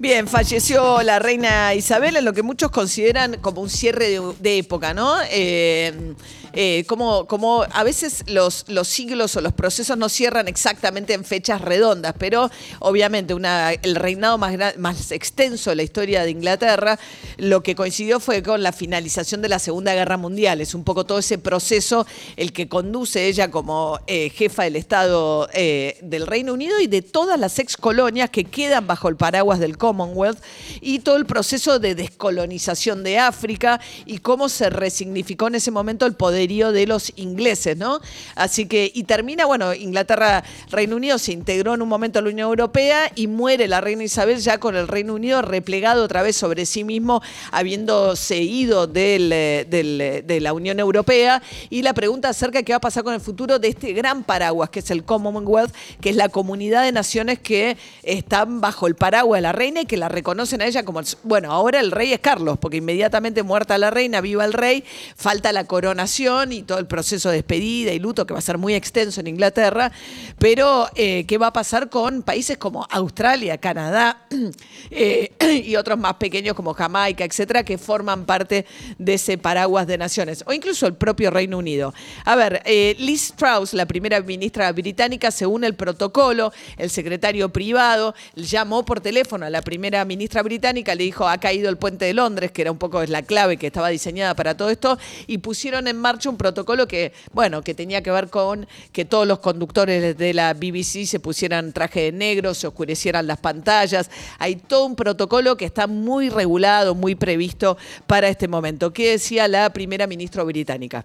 Bien, falleció la reina Isabel en lo que muchos consideran como un cierre de, época, ¿no? Eh, eh, como, como a veces los, los siglos o los procesos no cierran exactamente en fechas redondas, pero obviamente una, el reinado más, más extenso de la historia de Inglaterra, lo que coincidió fue con la finalización de la Segunda Guerra Mundial. Es un poco todo ese proceso el que conduce ella como eh, jefa del Estado del Reino Unido y de todas las ex colonias que quedan bajo el paraguas del Commonwealth y todo el proceso de descolonización de África y cómo se resignificó en ese momento el poderío de los ingleses, ¿no? Así que, y termina, bueno, Inglaterra, Reino Unido se integró en un momento a la Unión Europea y muere la reina Isabel ya con el Reino Unido replegado otra vez sobre sí mismo, habiéndose ido eh, eh, de la Unión Europea. Y la pregunta acerca de qué va a pasar con el futuro de este gran paraguas, que es el Commonwealth, que es la comunidad de naciones que están bajo el paraguas de la reina que la reconocen a ella como, bueno, ahora el rey es Carlos, porque inmediatamente muerta la reina, viva el rey, falta la coronación y todo el proceso de despedida y luto que va a ser muy extenso en Inglaterra, pero eh, ¿qué va a pasar con países como Australia, Canadá eh, y otros más pequeños como Jamaica, etcétera, que forman parte de ese paraguas de naciones, o incluso el propio Reino Unido? A ver, eh, Liz Truss, la primera ministra británica, según el protocolo, el secretario privado llamó por teléfono a la primera ministra británica, le dijo, ha caído el puente de Londres, que era un poco la clave que estaba diseñada para todo esto, y pusieron en marcha un protocolo que, bueno, que tenía que ver con que todos los conductores de la BBC se pusieran traje de negro, se oscurecieran las pantallas. Hay todo un protocolo que está muy regulado, muy previsto para este momento. ¿Qué decía la primera ministra británica?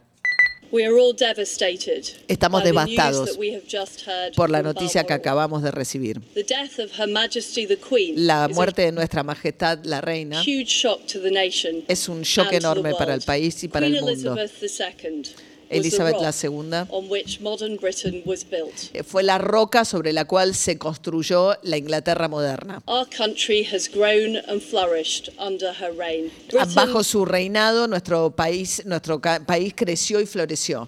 Estamos devastados por la noticia que acabamos de recibir. The death of Her Majesty the Queen La is muerte de nuestra majestad, la a reina, huge shock to the nation es un shock and to the enorme para el país y para Queen el mundo. Elizabeth II Elizabeth was the rock II on which modern Britain was built. Eh, fue la roca sobre la cual se construyó la Inglaterra moderna. Our country has grown and flourished under her reign. Britain Bajo su reinado, nuestro país, nuestro país creció y floreció.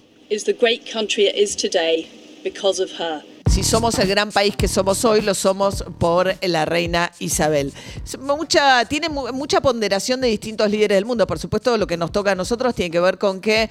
Si somos el gran país que somos hoy, lo somos por la reina Isabel. Mucha, tiene mu- mucha ponderación de distintos líderes del mundo. Por supuesto, lo que nos toca a nosotros tiene que ver con que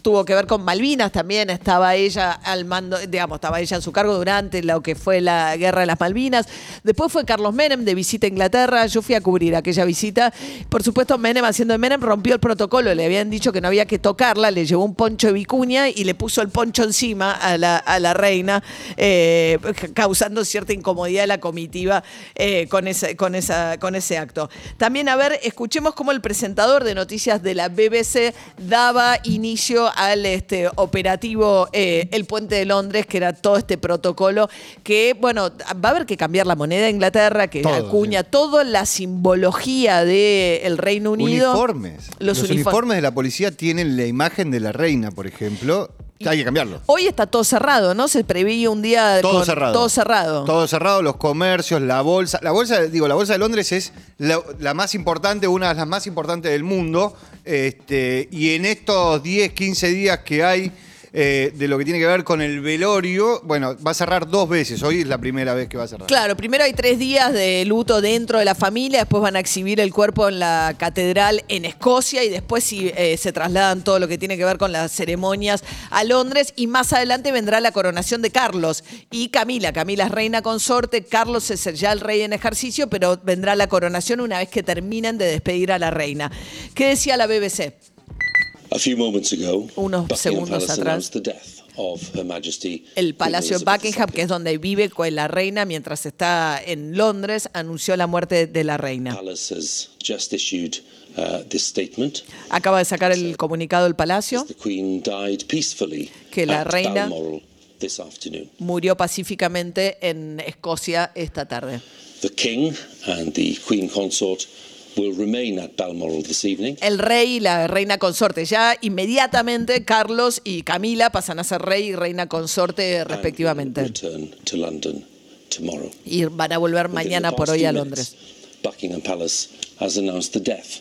tuvo que ver con Malvinas también. Estaba ella al mando, digamos, estaba ella en su cargo durante lo que fue la guerra de las Malvinas. Después fue Carlos Menem de visita a Inglaterra. Yo fui a cubrir aquella visita. Por supuesto, Menem, haciendo de Menem, rompió el protocolo. Le habían dicho que no había que tocarla. Le llevó un poncho de vicuña y le puso el poncho encima a la, a la reina, eh, causando cierta incomodidad a la comitiva eh, con, ese, con, esa, con ese acto. También, a ver, escuchemos cómo el presentador de noticias de la BBC daba inicio al este, operativo eh, El Puente de Londres, que era todo este protocolo que, bueno, va a haber que cambiar la moneda de Inglaterra, que Todo, acuña toda la simbología del Reino Unido. Uniformes. Los, uniformes de la policía tienen la imagen de la reina, por ejemplo. Hay que cambiarlo. Hoy está todo cerrado, ¿no? Se preveía un día Todo con- cerrado. Todo cerrado. Todo cerrado, los comercios, la bolsa. La bolsa, digo, la bolsa de Londres es la, la más importante, una de las más importantes del mundo. Este, y en estos 10, 15 días que hay eh, de lo que tiene que ver con el velorio, bueno, va a cerrar dos veces. Hoy es la primera vez que va a cerrar. Claro, primero hay tres días de luto dentro de la familia, después van a exhibir el cuerpo en la catedral en Escocia y después sí, eh, se trasladan todo lo que tiene que ver con las ceremonias a Londres y más adelante vendrá la coronación de Carlos y Camila. Camila es reina consorte, Carlos es ya el rey en ejercicio, pero vendrá la coronación una vez que terminen de despedir a la reina. ¿Qué decía la BBC? A few moments ago, Unos Buckingham segundos Palace atrás. announced the death of Her Majesty El Palacio Buckingham, que es donde vive con la reina mientras está en Londres, anunció la muerte de la reina. Uh, this statement. Acaba de sacar el comunicado del Palacio. The Queen died peacefully Que la reina- Balmoral this afternoon. Murió pacíficamente en Escocia esta tarde. The King and the Queen Consort will remain at Balmoral this evening. El rey y la reina consorte. Ya inmediatamente Carlos y Camila pasan a ser rey y reina consorte respectivamente. Return to London tomorrow. Y van a volver mañana por hoy a Londres. minutes, Buckingham Palace has announced the death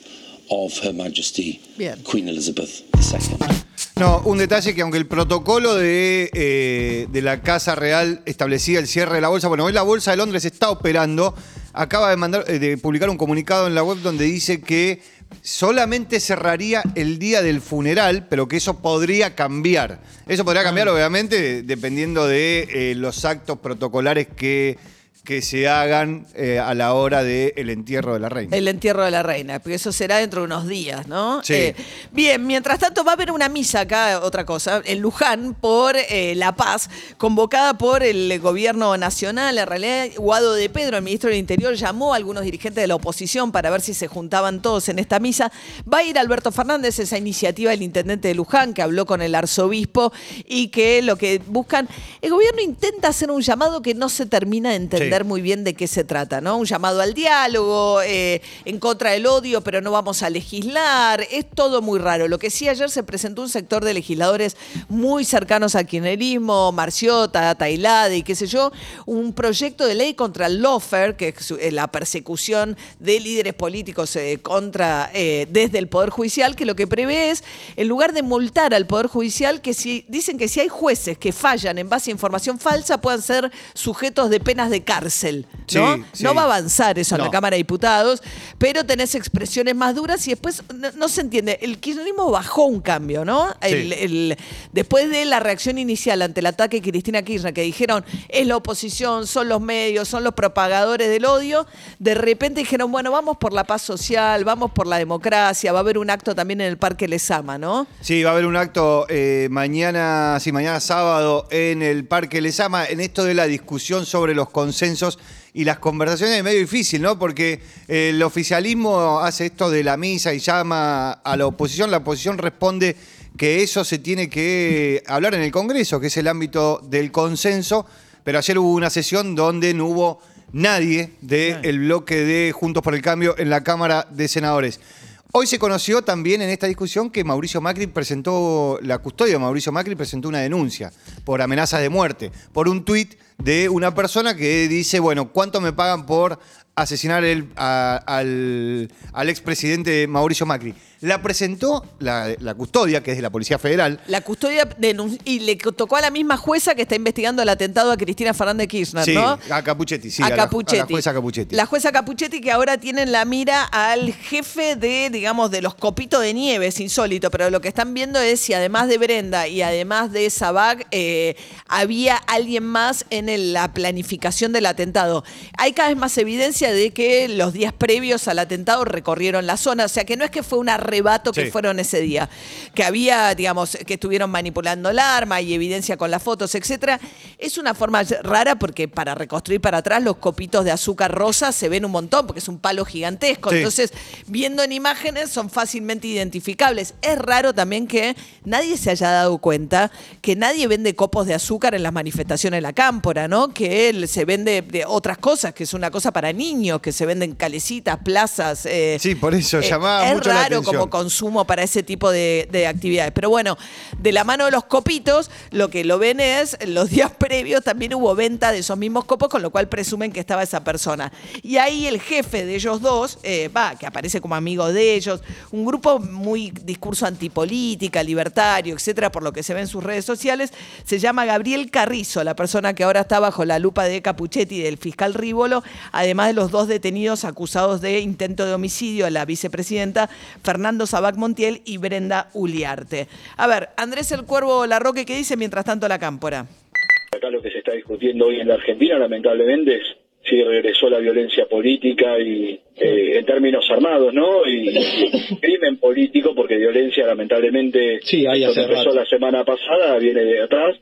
of Her Majesty Bien. Queen Elizabeth II. No, un detalle que aunque el protocolo de, eh, de la Casa Real establecía el cierre de la bolsa, bueno, hoy la Bolsa de Londres está operando, acaba de, mandar, eh, de publicar un comunicado en la web donde dice que solamente cerraría el día del funeral, pero que eso podría cambiar. Eso podría cambiar, obviamente, dependiendo de eh, los actos protocolares que, que se hagan eh, a la hora del entierro de la reina. El entierro de la reina, porque eso será dentro de unos días, ¿no? Sí. Eh, bien, mientras tanto va a haber una misa acá, otra cosa, en Luján por eh, la paz, convocada por el gobierno nacional. En realidad, Guado de Pedro, el ministro del Interior, llamó a algunos dirigentes de la oposición para ver si se juntaban todos en esta misa. Va a ir Alberto Fernández, esa iniciativa del intendente de Luján, que habló con el arzobispo y que lo que buscan, el gobierno intenta hacer un llamado que no se termina de entender Sí. Muy bien de qué se trata, ¿no? Un llamado al diálogo, eh, en contra del odio, pero no vamos a legislar. Es todo muy raro. Lo que sí, ayer se presentó un sector de legisladores muy cercanos al kirchnerismo, Marciota, Tailade y qué sé yo, un proyecto de ley contra el lawfare, que es eh, la persecución de líderes políticos eh, contra desde el Poder Judicial, que lo que prevé es, en lugar de multar al Poder Judicial, que si dicen que si hay jueces que fallan en base a información falsa, puedan ser sujetos de penas de cárcel. ¿No? Sí, sí. no va a avanzar eso en la No. Cámara de Diputados, pero tenés expresiones más duras y después no, no se entiende. El kirchnerismo bajó un cambio, ¿no? El- el- después de la reacción inicial ante el ataque de Cristina Kirchner, que dijeron es la oposición, son los medios, son los propagadores del odio, de repente dijeron, bueno, vamos por la paz social, vamos por la democracia, va a haber un acto también en el Parque Lesama, ¿no? Sí, va a haber un acto eh, mañana, sí, mañana sábado en el Parque Lesama, en esto de la discusión sobre los consensos y las conversaciones es medio difícil, ¿no? Porque eh, el oficialismo hace esto de la misa y llama a la oposición, la oposición responde que eso se tiene que hablar en el Congreso, que es el ámbito del consenso, pero ayer hubo una sesión donde no hubo nadie del bloque de Juntos por el Cambio en la Cámara de Senadores. Hoy se conoció también en esta discusión que Mauricio Macri presentó, la custodia de Mauricio Macri presentó una denuncia por amenazas de muerte, por un tuit de una persona que dice, bueno, ¿cuánto me pagan por asesinar el- a- al, al expresidente Mauricio Macri? La presentó la, la custodia, que es de la Policía Federal, La custodia y le tocó a la misma jueza que está investigando el atentado a Cristina Fernández Kirchner, sí, ¿no? a Capuchetti, sí, a, a, la- Capuchetti. a la jueza Capuchetti. La jueza Capuchetti que ahora tiene en la mira al jefe de, digamos, de los copitos de nieve, es insólito, pero lo que están viendo es si además de Brenda y además de Sabag, eh, había alguien más en la planificación del atentado. Hay cada vez más evidencia de que los días previos al atentado recorrieron la zona, o sea que no es que fue un arrebato que Sí. fueron ese día, que había, digamos, que estuvieron manipulando el arma y evidencia con las fotos, etcétera. Es una forma rara porque para reconstruir para atrás los copitos de azúcar rosa se ven un montón porque es un palo gigantesco. Sí. Entonces, viendo en imágenes son fácilmente identificables. Es raro también que nadie se haya dado cuenta que nadie vende copos de azúcar en las manifestaciones de la cámpora, ¿no? Que él se vende de otras cosas, que es una cosa para niños, que se venden calecitas, plazas. eh, Sí, por eso eh, llamaba es mucho la raro atención. como consumo para ese tipo de, de actividades. Pero bueno, de la mano de los copitos, lo que lo ven es, los días previos también hubo venta de esos mismos copos, con lo cual presumen que estaba esa persona. Y ahí el jefe de ellos dos, eh, va, que aparece como amigo de ellos, un grupo muy discurso antipolítica, libertario, etcétera, por lo que se ve en sus redes sociales, se llama Gabriel Carrizo, la persona que ahora está bajo la lupa de Capuchetti y del fiscal Rívolo, además de los dos detenidos acusados de intento de homicidio a la vicepresidenta Fernando Sabac Montiel y Brenda Uliarte. A ver, Andrés el Cuervo Larroque, ¿qué dice mientras tanto la cámpora? Acá lo que se está discutiendo hoy en la Argentina, lamentablemente, es si regresó la violencia política y eh, en términos armados, ¿no? Y, y crimen político, porque violencia, lamentablemente, Sí, hay hace empezó rato. la semana pasada, viene de atrás,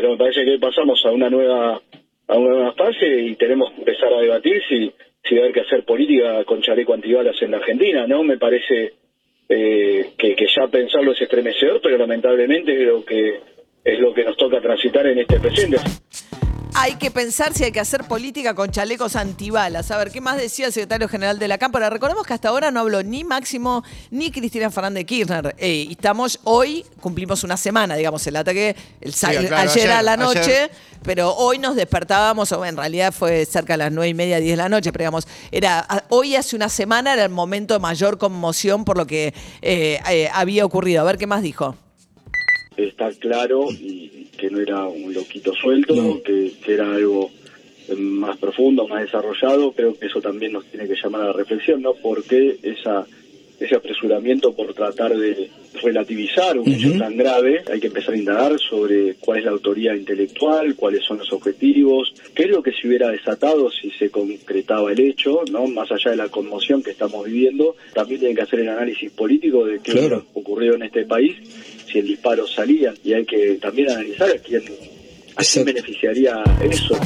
pero me parece que hoy pasamos a una nueva a una nueva fase y tenemos que empezar a debatir si si va a haber que hacer política con chaleco antibalas en la Argentina, ¿no? Me parece eh, que, que ya pensarlo es estremecedor, pero lamentablemente creo que es lo que nos toca transitar en este presente. Hay que pensar si hay que hacer política con chalecos antibalas. A ver, ¿qué más decía el secretario general de la Cámara? Recordemos que hasta ahora no habló ni Máximo ni Cristina Fernández Kirchner. Eh, estamos hoy, cumplimos una semana, digamos, el ataque el, claro, ayer, ayer, a la noche. ayer. Pero hoy nos despertábamos, o en realidad fue cerca de las nueve y media, 10 de la noche, pero digamos, era, hoy hace una semana era el momento de mayor conmoción por lo que eh, eh, había ocurrido. A ver qué más dijo. Está claro y que no era un loquito suelto, que, que era algo eh, más profundo, más desarrollado. Creo que eso también nos tiene que llamar a la reflexión, ¿no? Porque esa, ese apresuramiento por tratar de relativizar un hecho tan grave, hay que empezar a indagar sobre cuál es la autoría intelectual, cuáles son los objetivos, qué es lo que se hubiera desatado si se concretaba el hecho, ¿no? Más allá de la conmoción que estamos viviendo, también tienen que hacer el análisis político de qué hubiera ocurrido en este país si el disparo salía y hay que también analizar a quién, a quién beneficiaría eso.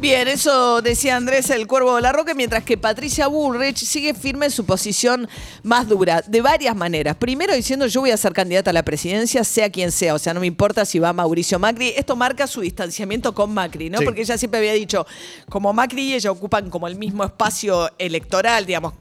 Bien, eso decía Andrés el Cuervo de la Roca, mientras que Patricia Bullrich sigue firme en su posición más dura, de varias maneras. Primero diciendo yo voy a ser candidata a la presidencia, sea quien sea, o sea, no me importa si va Mauricio Macri. Esto marca su distanciamiento con Macri, ¿no? Sí. Porque ella siempre había dicho, como Macri y ella ocupan como el mismo espacio electoral, digamos,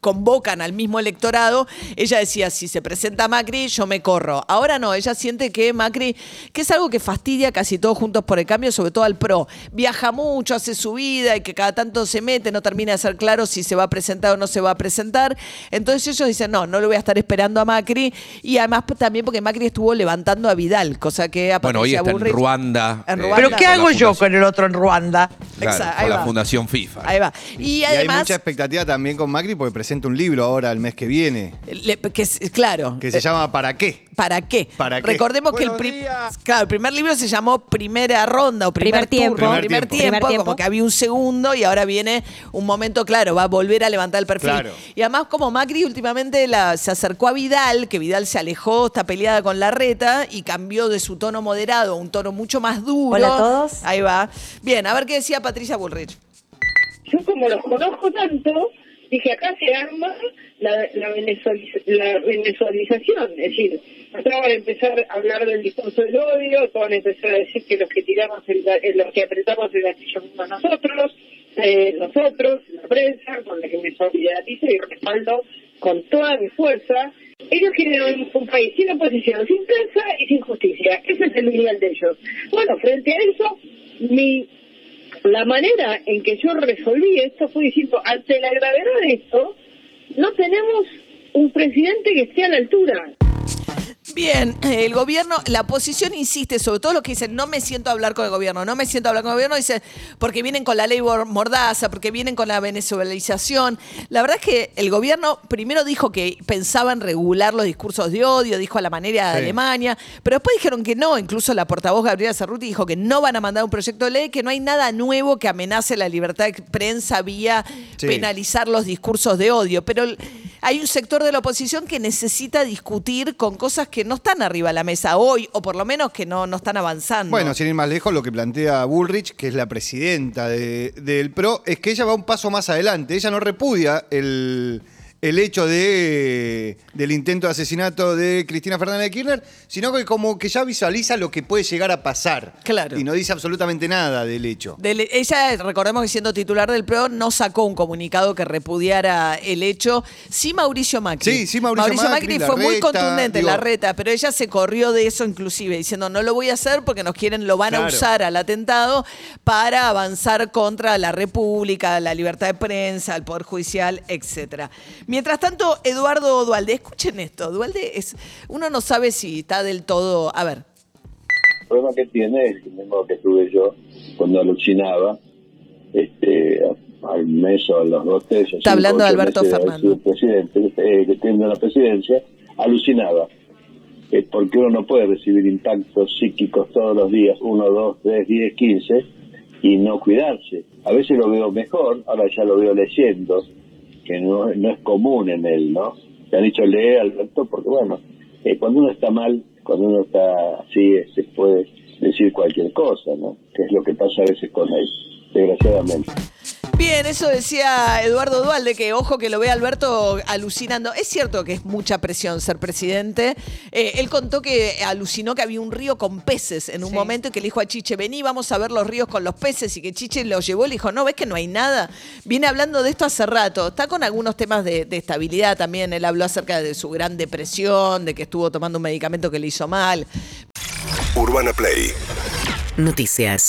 convocan al mismo electorado, ella decía, si se presenta Macri, yo me corro. Ahora no, ella siente que Macri, que es algo que fastidia casi todos juntos por el cambio, sobre todo al PRO, viaja mucho, hace su vida y que cada tanto se mete, no termina de ser claro si se va a presentar o no se va a presentar. Entonces ellos dicen, no, no lo voy a estar esperando a Macri y además también porque Macri estuvo levantando a Vidal, cosa que a Bueno, hoy está en Bullrich- Ruanda. En eh, Ruanda. ¿Pero qué con hago yo con el otro en Ruanda? Claro, Exacto, con la va. Fundación FIFA. Ahí va. Y Y hay además... mucha expectativa también con Macri porque presenta un libro ahora el mes que viene le- que es- claro. que se Eh, llama ¿Para qué? ¿Para qué? ¿Para qué? Recordemos que el, Buenos prim- días. claro, el primer libro se llamó Primera Ronda o Primer, Primer tiempo. turno, Primer primer, tiempo. tiempo, Primer tiempo. como que había un segundo y ahora viene un momento, claro, va a volver a levantar el perfil. Claro. Y además como Macri últimamente la- se acercó a Vidal, que Vidal se alejó, está peleada con la reta y cambió de su tono moderado a un tono mucho más duro. Hola a todos. Ahí va. Bien, a ver qué decía Patricia Bullrich. yo como los conozco tanto, dije acá se arma la, la, venezualiz- la venezualización, es decir, acá van a empezar a hablar del discurso del odio, van a empezar a decir que los que tiramos, el, eh, los que apretamos el gatillo fuimos nosotros, eh, nosotros, la prensa, con la que me solidarizo y respaldo con toda mi fuerza. Ellos quieren un país sin oposición, sin prensa y sin justicia. Ese es el ideal de ellos. Bueno, frente a eso, mi la manera en que yo resolví esto fue diciendo, ante la gravedad de esto, no tenemos un presidente que esté a la altura. Bien, el gobierno, la oposición insiste, sobre todo los que dicen, no me siento a hablar con el gobierno, no me siento a hablar con el gobierno, dice, porque vienen con la ley mordaza, porque vienen con la venezuelización. La verdad es que el gobierno primero dijo que pensaba en regular los discursos de odio, dijo a la manera de Sí. Alemania, pero después dijeron que no, incluso la portavoz Gabriela Cerruti dijo que no van a mandar un proyecto de ley, que no hay nada nuevo que amenace la libertad de prensa vía Sí. penalizar los discursos de odio, pero hay un sector de la oposición que necesita discutir con cosas que no están arriba de la mesa hoy, o por lo menos que no, no están avanzando. Bueno, sin ir más lejos, lo que plantea Bullrich, que es la presidenta de- del PRO, es que ella va un paso más adelante. Ella no repudia el, el hecho de, del intento de asesinato de Cristina Fernández de Kirchner, sino que como que ya visualiza lo que puede llegar a pasar. Claro. Y no dice absolutamente nada del hecho. Del- ella, recordemos que siendo titular del PRO, no sacó un comunicado que repudiara el hecho. Sí, Mauricio Macri. Sí, sí, Mauricio Macri, fue muy contundente en la reta, pero ella se corrió de eso inclusive, diciendo no lo voy a hacer porque nos quieren, lo van a usar al atentado para avanzar contra la República, la libertad de prensa, el Poder Judicial, etcétera. Mientras tanto, Eduardo Dualde, escuchen esto, Dualde es, uno no sabe si está del todo, a ver, El problema que tiene es el mismo que tuve yo cuando alucinaba, este, al mes o a los dos meses. Está hablando de Alberto Fernando. presidente, eh, que tiene la presidencia, alucinaba. Porque uno no puede recibir impactos psíquicos todos los días, uno, dos, tres, diez, quince, y no cuidarse. A veces lo veo mejor, ahora ya lo veo leyendo, que no, no es común en él, ¿no? Te han dicho lee, Alberto, porque bueno, eh, cuando uno está mal, cuando uno está así, se puede decir cualquier cosa, ¿no? Que es lo que pasa a veces con él, desgraciadamente. Bien, eso decía Eduardo Dualde, que ojo que lo ve Alberto alucinando. Es cierto que es mucha presión ser presidente. Eh, él contó que alucinó que había un río con peces en un Sí. momento y que le dijo a Chiche, vení, vamos a ver los ríos con los peces. Y que Chiche lo llevó y le dijo, no, ves que no hay nada. Viene hablando de esto hace rato. Está con algunos temas de, de estabilidad también. Él habló acerca de su gran depresión, de que estuvo tomando un medicamento que le hizo mal. Urbana Play Noticias.